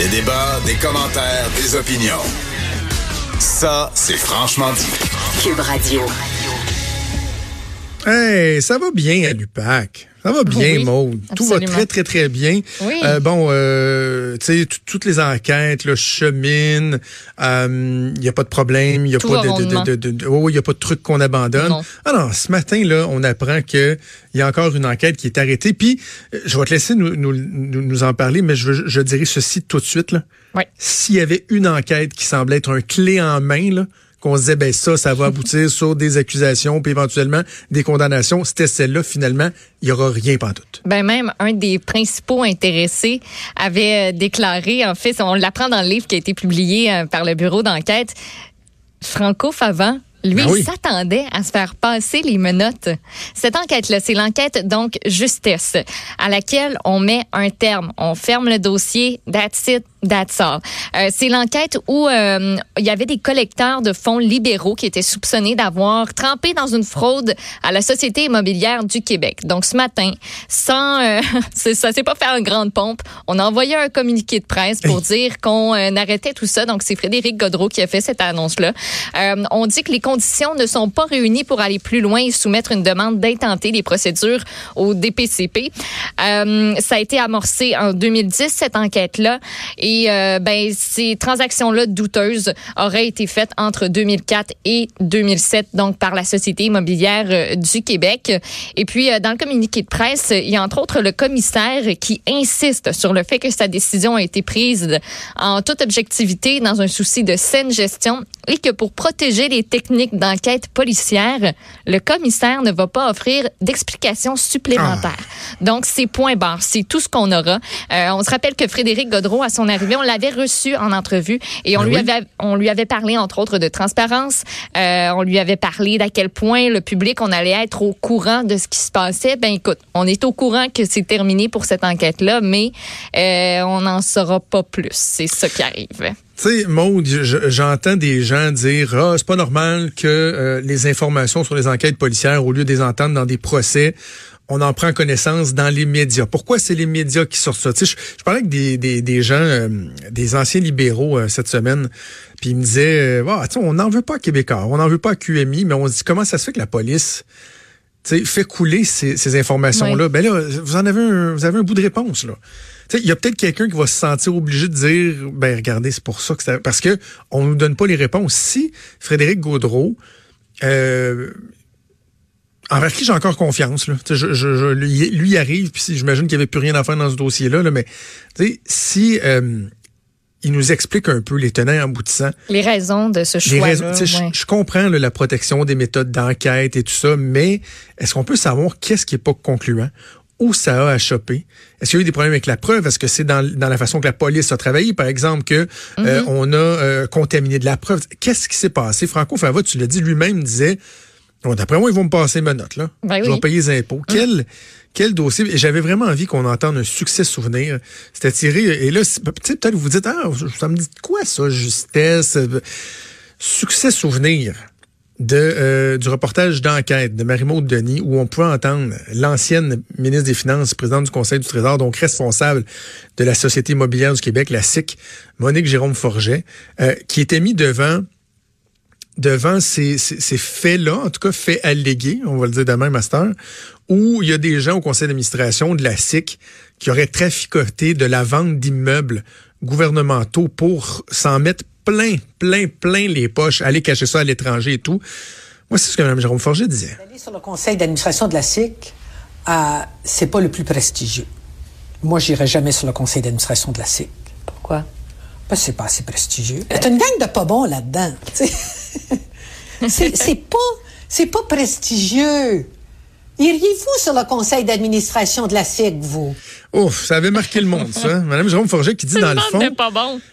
Des débats, des commentaires, des opinions. Ça, c'est franchement dit. Cube Radio. Hey, ça va bien à l'UPAC. Ça va bien, Oui, Maude. Tout va très, très, très bien. Oui. Euh, bon, euh, tu sais, toutes les enquêtes là, cheminent. Il n'y a pas de problème. Il n'y a, pas de, de, de, de- oh, y a pas de truc qu'on abandonne. Non. Alors, ce matin, là, on apprend qu'il y a encore une enquête qui est arrêtée. Puis, euh, je vais te laisser nous, nous, nous, nous en parler, mais je, je dirais ceci tout de suite. Là. Oui. S'il y avait une enquête qui semblait être un clé en main, là, qu'on se disait, ben ça, ça va aboutir sur des accusations, puis éventuellement des condamnations, c'était celle-là, finalement, il y aura rien pantoute. Ben même un des principaux intéressés avait euh, déclaré, en fait, on l'apprend dans le livre qui a été publié euh, par le bureau d'enquête, Franco Favant. Lui, Ben oui. il s'attendait à se faire passer les menottes. Cette enquête-là, c'est l'enquête donc justesse, à laquelle on met un terme. On ferme le dossier, that's it, that's all. Euh, c'est l'enquête où euh, il y avait des collecteurs de fonds libéraux qui étaient soupçonnés d'avoir trempé dans une fraude à la Société immobilière du Québec. Donc ce matin, sans, euh, ça s'est pas fait en grande pompe, on a envoyé un communiqué de presse pour dire qu'on euh, arrêtait tout ça. Donc c'est Frédéric Godreau qui a fait cette annonce-là. Euh, on dit que les conditions ne sont pas réunies pour aller plus loin et soumettre une demande d'intenter des procédures au DPCP. Euh, ça a été amorcé en 2010 cette enquête-là et euh, ben ces transactions-là douteuses auraient été faites entre 2004 et 2007 donc par la Société immobilière euh, du Québec. Et puis euh, dans le communiqué de presse, il y a entre autres le commissaire qui insiste sur le fait que sa décision a été prise en toute objectivité dans un souci de saine gestion et que pour protéger les techniques d'enquête policière, le commissaire ne va pas offrir d'explications supplémentaires. Donc, c'est point barre. C'est tout ce qu'on aura. Euh, on se rappelle que Frédéric Godreau, à son arrivée, on l'avait reçu en entrevue et on, Ben lui, oui. avait, on lui avait parlé, entre autres, de transparence. Euh, on lui avait parlé d'à quel point le public, on allait être au courant de ce qui se passait. Ben écoute, on est au courant que c'est terminé pour cette enquête-là, mais euh, on n'en saura pas plus. C'est ça qui arrive. Tu sais, Maud, je- j'entends des gens dire Ah, c'est pas normal que euh, les informations sur les enquêtes policières, au lieu de les entendre dans des procès, on en prend connaissance dans les médias. Pourquoi c'est les médias qui sortent ça? Tu sais, je, je parlais avec des, des, des gens, euh, des anciens libéraux euh, cette semaine, puis ils me disaient euh, Ah, tu sais, on n'en veut pas à Québécois, on n'en veut pas à QMI, mais on se dit comment ça se fait que la police tu sais, fait couler ces, ces informations-là? Ben là, vous en avez un, vous avez un bout de réponse, là. Il y a peut-être quelqu'un qui va se sentir obligé de dire, ben regardez, c'est pour ça que c'est... Parce que on nous donne pas les réponses. Si Frédéric Gaudreau, euh, envers qui j'ai encore confiance, là. Je, je, je- lui, lui arrive, puis j'imagine qu'il n'y avait plus rien à faire dans ce dossier-là, là, mais tu sais, si euh, il nous explique un peu les tenants et aboutissants, Les raisons de ce choix. tu sais, je- je, comprends là, la protection des méthodes d'enquête et tout ça, mais est-ce qu'on peut savoir qu'est-ce qui est pas concluant? Où ça a à choper? Est-ce qu'il y a eu des problèmes avec la preuve? Est-ce que c'est dans, dans la façon que la police a travaillé, par exemple, que euh, on a euh, contaminé de la preuve? Qu'est-ce qui s'est passé? Franco Fava, tu l'as dit lui-même, disait Bon, d'après moi, ils vont me passer ma note, là. Ben je oui. vais payer les impôts. Quel, quel dossier? J'avais vraiment envie qu'on entende un succès souvenir. C'était tiré. Et là, peut-être vous dites, ah, ça me dit quoi, ça, justesse? Succès souvenir de, euh, du reportage d'enquête de Marie-Maude Denis où on pouvait entendre l'ancienne ministre des Finances, présidente du Conseil du Trésor, donc responsable de la Société immobilière du Québec, la SIC, Monique Jérôme Forget, euh, qui était mis devant devant ces, ces, ces faits-là, en tout cas faits allégués, on va le dire de même, Master, où il y a des gens au conseil d'administration de la SIC qui auraient traficoté de la vente d'immeubles gouvernementaux pour s'en mettre plein, plein, plein les poches, aller cacher ça à l'étranger et tout. Moi, c'est ce que Mme Jérôme Forget disait. Aller sur le conseil d'administration de la SIC, euh, c'est pas le plus prestigieux. Moi, j'irai jamais sur le conseil d'administration de la SIC. Pourquoi? Parce que c'est pas assez prestigieux. C'est une gang de pas bons là-dedans. C'est pas, c'est pas prestigieux. Iriez-vous sur le conseil d'administration de la SIC, vous? Ouf, ça avait marqué le monde, ça. Mme Jérôme Forget qui dit dans le fond... pas bon.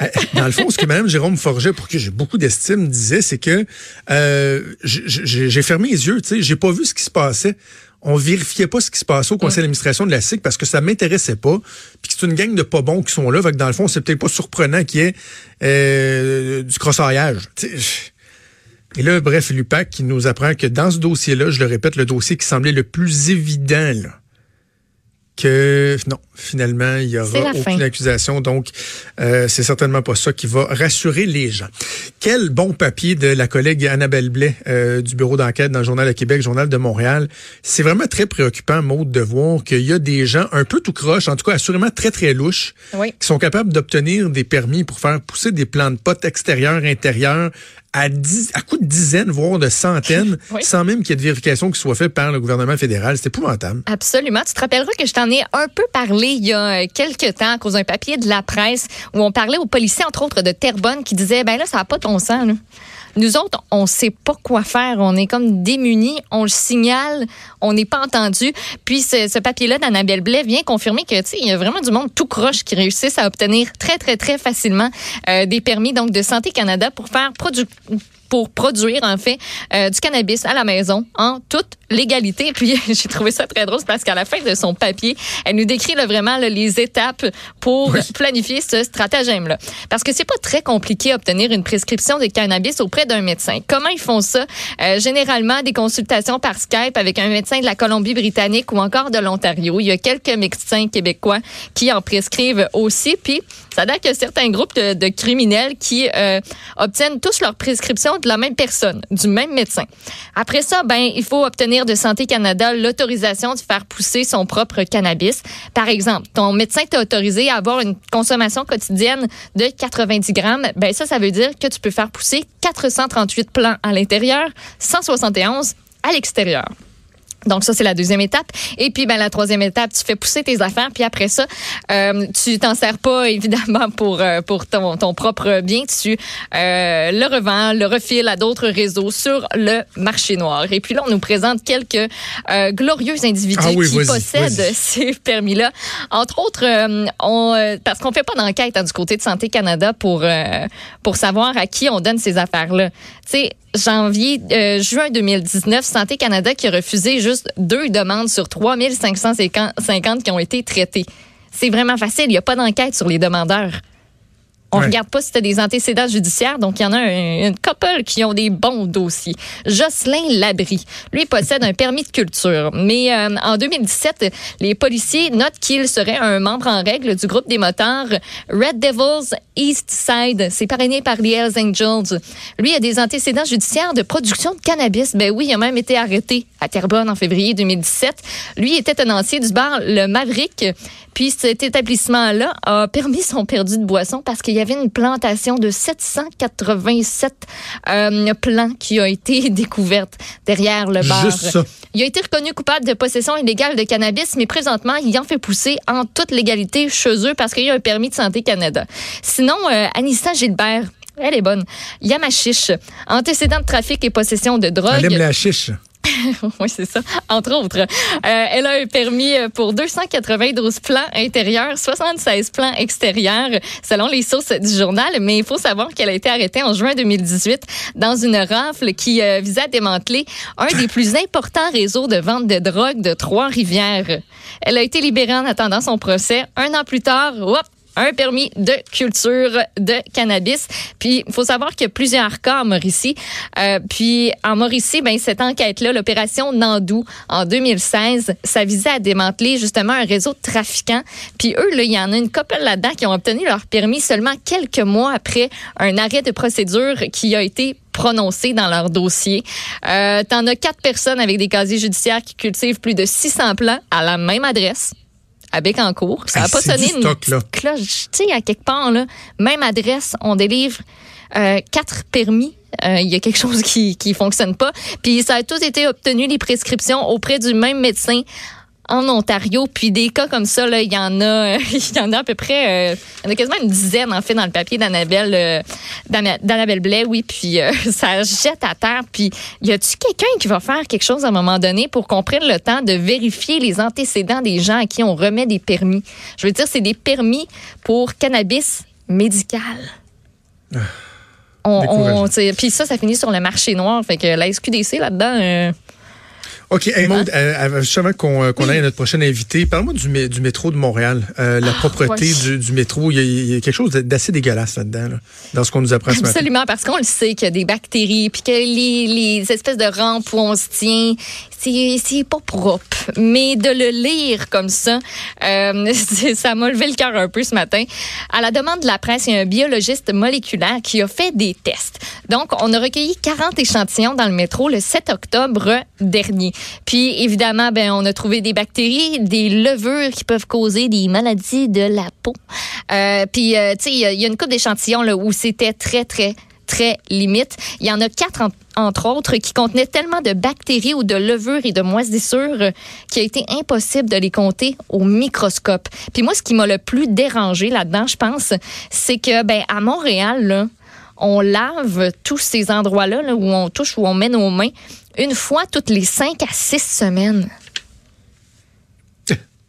Euh, dans le fond, ce que Mme Jérôme Forget, pour qui j'ai beaucoup d'estime, disait, c'est que euh, j'ai fermé les yeux, tu sais, j'ai pas vu ce qui se passait. On vérifiait pas ce qui se passait au conseil d'administration de la SIC parce que ça m'intéressait pas. Puis que c'est une gang de pas bons qui sont là. Fait que dans le fond, c'est peut-être pas surprenant qu'il y ait euh, du crossaillage. Tu sais, Et là, bref, l'UPAC qui nous apprend que dans ce dossier-là, je le répète, le dossier qui semblait le plus évident, là, que non, finalement, il y aura aucune accusation. Donc, euh, c'est certainement pas ça qui va rassurer les gens. Quel bon papier de la collègue Annabelle Blais euh, du bureau d'enquête dans le Journal de Québec, Journal de Montréal. C'est vraiment très préoccupant, Maude, de voir qu'il y a des gens un peu tout croche, en tout cas assurément très, très louches, qui sont capables d'obtenir des permis pour faire pousser des plants de potes extérieurs, intérieurs, à, dix, à coup de dizaines, voire de centaines, sans même qu'il y ait de vérification qui soit faite par le gouvernement fédéral. C'est épouvantable. Absolument. Tu te rappelleras que je t'en ai un peu parlé il y a euh, quelques temps à cause d'un papier de la presse où on parlait aux policiers, entre autres, de Terrebonne qui disaient, ben là, ça n'a pas ton sang. Là. Nous autres, on sait pas quoi faire. On est comme démunis. On le signale. On n'est pas entendu. Puis ce, papier-là d'Annabelle Blais vient confirmer que, tu il y a vraiment du monde tout croche qui réussissent à obtenir très, très, très facilement euh, des permis donc de Santé Canada pour faire produire pour produire en fait euh, du cannabis à la maison en toute légalité. Puis j'ai trouvé ça très drôle parce qu'à la fin de son papier, elle nous décrit vraiment les étapes pour planifier ce stratagème-là. Parce que c'est pas très compliqué d'obtenir une prescription de cannabis auprès d'un médecin. Comment ils font ça? Euh, généralement, des consultations par Skype avec un médecin de la Colombie-Britannique ou encore de l'Ontario. Il y a quelques médecins québécois qui en prescrivent aussi. Puis ça a que certains groupes de, criminels qui euh, obtiennent tous leurs prescriptions de la même personne, du même médecin. Après ça, ben il faut obtenir de Santé Canada l'autorisation de faire pousser son propre cannabis. Par exemple, ton médecin t'a autorisé à avoir une consommation quotidienne de 90 grammes. Ben ça, ça veut dire que tu peux faire pousser 438 plants à l'intérieur, 171 à l'extérieur. Donc ça c'est la deuxième étape. Et puis ben la troisième étape tu fais pousser tes affaires puis après ça euh, tu t'en sers pas évidemment pour euh, pour ton, ton propre bien. Tu euh, le revends le refiles à d'autres réseaux sur le marché noir. Et puis là on nous présente quelques euh, glorieux individus ah qui possèdent ces permis là entre autres euh, on parce qu'on fait pas d'enquête hein, du côté de Santé Canada pour pour savoir à qui on donne ces affaires là tu sais janvier, euh, juin 2019, Santé Canada qui a refusé juste deux demandes sur 3550 qui ont été traitées. C'est vraiment facile. Il n'y a pas d'enquête sur les demandeurs. On regarde pas si tu as des antécédents judiciaires, donc il y en a un, une couple qui ont des bons dossiers. Jocelyn Labry, lui possède un permis de culture, mais euh, en 2017, les policiers notent qu'il serait un membre en règle du groupe des motards Red Devils East Side. C'est parrainé par les Hells Angels. Lui a des antécédents judiciaires de production de cannabis. Ben oui, il a même été arrêté à Terrebonne en février 2017. Lui était tenancier du bar Le Maverick. Puis cet établissement-là a permis son perdu de boisson parce qu'il y avait une plantation de 787 euh, plants qui a été découverte derrière le bar. Il a été reconnu coupable de possession illégale de cannabis, mais présentement, il en fait pousser en toute légalité chez eux parce qu'il y a un permis de santé Canada. Sinon, euh, Anissa Gilbert, elle est bonne. Yamachiche, antécédent de trafic et possession de drogue. Elle aime la chiche. oui, c'est ça. Entre autres, euh, elle a un permis pour 292 plans intérieurs, 76 plans extérieurs, selon les sources du journal. Mais il faut savoir qu'elle a été arrêtée en juin 2018 dans une rafle qui euh, visait à démanteler un des plus importants réseaux de vente de drogue de Trois-Rivières. Elle a été libérée en attendant son procès. Un an plus tard, hop, un permis de culture de cannabis. Puis, il faut savoir qu'il y a plusieurs cas en Mauricie. Euh, puis, en Mauricie, ben, cette enquête-là, l'opération Nandou, en 2016, ça visait à démanteler justement un réseau de trafiquants. Puis, eux, il y en a une couple là-dedans qui ont obtenu leur permis seulement quelques mois après un arrêt de procédure qui a été prononcé dans leur dossier. Euh, T'en as quatre personnes avec des casiers judiciaires qui cultivent plus de 600 plants à la même adresse à Bécancourt. Ça n'a pas sonné une cloche. Tu sais, à quelque part, là, même adresse, on délivre euh, quatre permis. Euh, il y a quelque chose qui qui fonctionne pas. Puis ça a tous été obtenu les prescriptions auprès du même médecin en Ontario. Puis des cas comme ça, là, il y en a, il y en a à peu près, euh, il y en a quasiment une dizaine en fait dans le papier d'Annabelle, euh, d'Annabelle Blais, oui. Puis euh, ça jette à terre. Puis y a-tu quelqu'un qui va faire quelque chose à un moment donné pour qu'on prenne le temps de vérifier les antécédents des gens à qui on remet des permis? Je veux dire, c'est des permis pour cannabis médical. Ah, on, puis ça, ça finit sur le marché noir. Fait que la SQDC là-dedans. OK. Hey, Maud, euh, avant qu'on euh, aille à notre prochaine invité, parle-moi du, du, métro de Montréal. Euh, la ah, propreté du, du, métro. Il y, a, quelque chose d'assez dégueulasse là-dedans, dans ce qu'on nous apprend ce Absolument, parce qu'on le sait qu'il y a des bactéries, puis que les, les espèces de rampes où on se tient, c'est pas propre. Mais de le lire comme ça, euh, ça m'a levé le cœur un peu ce matin. À la demande de la presse, il y a un biologiste moléculaire qui a fait des tests. Donc, on a recueilli 40 échantillons dans le métro le 7 octobre dernier. Puis, évidemment, ben, on a trouvé des bactéries, des levures qui peuvent causer des maladies de la peau. Euh, puis, euh, tu sais, il y y, a une coupe d'échantillons où c'était très, très très limite. Il y en a quatre, en- entre autres, qui contenaient tellement de bactéries ou de levures et de moisissures euh, qu'il a été impossible de les compter au microscope. Puis moi, ce qui m'a le plus dérangé là-dedans, je pense, c'est que, ben, à Montréal, on lave tous ces endroits-là là, où on touche, où on met nos mains, une fois toutes les cinq à six semaines.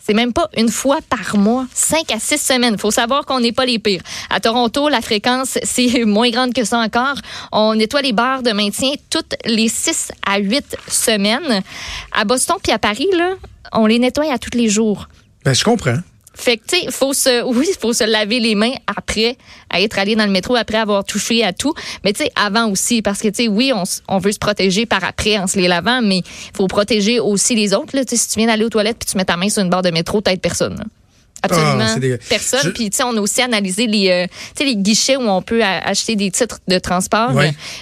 C'est même pas une fois par mois, cinq à six semaines. faut savoir qu'on n'est pas les pires. À Toronto, la fréquence, c'est moins grande que ça encore. On nettoie les barres de maintien toutes les six à huit semaines. À Boston puis à Paris, là, on les nettoie à tous les jours. Ben, je comprends. Fait que, tu sais, faut se, oui, faut se laver les mains après, à être allé dans le métro, après avoir touché à tout. Mais, tu sais, avant aussi, parce que, tu sais, oui, on, veut se protéger par après en se les lavant, mais il faut protéger aussi les autres, là. Si tu viens d'aller aux toilettes puis tu mets ta main sur une barre de métro, t'aides personne. Absolument Ah, dégueu. personne. Je- Puis, tu sais, on a aussi analysé les, euh, tu sais, les guichets où on peut acheter des titres de transport.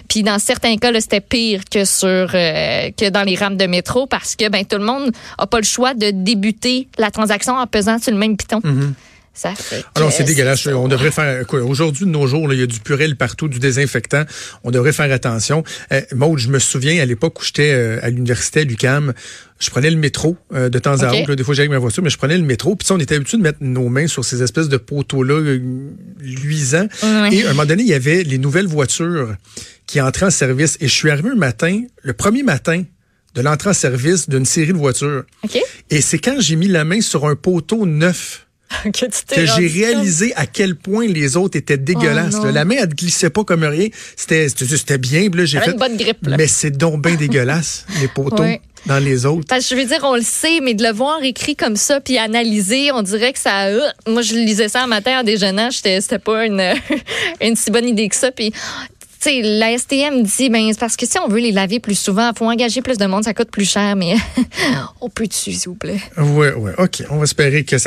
Puis, dans certains cas, c'était pire que sur euh, que dans les rames de métro parce que ben tout le monde a pas le choix de débuter la transaction en pesant sur le même piton. Ça fait. Alors, c'est dégueulasse. ça. On devrait faire quoi? Aujourd'hui, de nos jours, là, il y a du purel partout, du désinfectant. On devrait faire attention. Euh, Maud, je me souviens à l'époque où j'étais euh, à l'université à l'UQAM, je prenais le métro euh, de temps à autre. là. des fois, j'allais avec ma voiture, mais je prenais le métro. Puis sais, on était habitué de mettre nos mains sur ces espèces de poteaux-là euh, luisants. Et à un moment donné, il y avait les nouvelles voitures qui entraient en service. Et je suis arrivé un matin, le premier matin de l'entrée en service d'une série de voitures. Et c'est quand j'ai mis la main sur un poteau neuf que j'ai réalisé à quel point les autres étaient dégueulasses. Oh là. la main, elle ne glissait pas comme rien. C'était c'était- bien. là, j'ai fait, une bonne grippe, là. Mais c'est donc bien dégueulasse, les poteaux Ouais. dans les autres. Parce que je veux dire, on le sait, mais de le voir écrit comme ça puis analysé, on dirait que ça. euh, moi, je lisais ça un matin en déjeunant, c'était pas une, une si bonne idée que ça. Puis, tu sais, la STM dit, ben, c'est parce que si on veut les laver plus souvent, il faut engager plus de monde, ça coûte plus cher, mais on peut dessus, s'il vous plaît? Ouais, ouais. OK. On va espérer que ça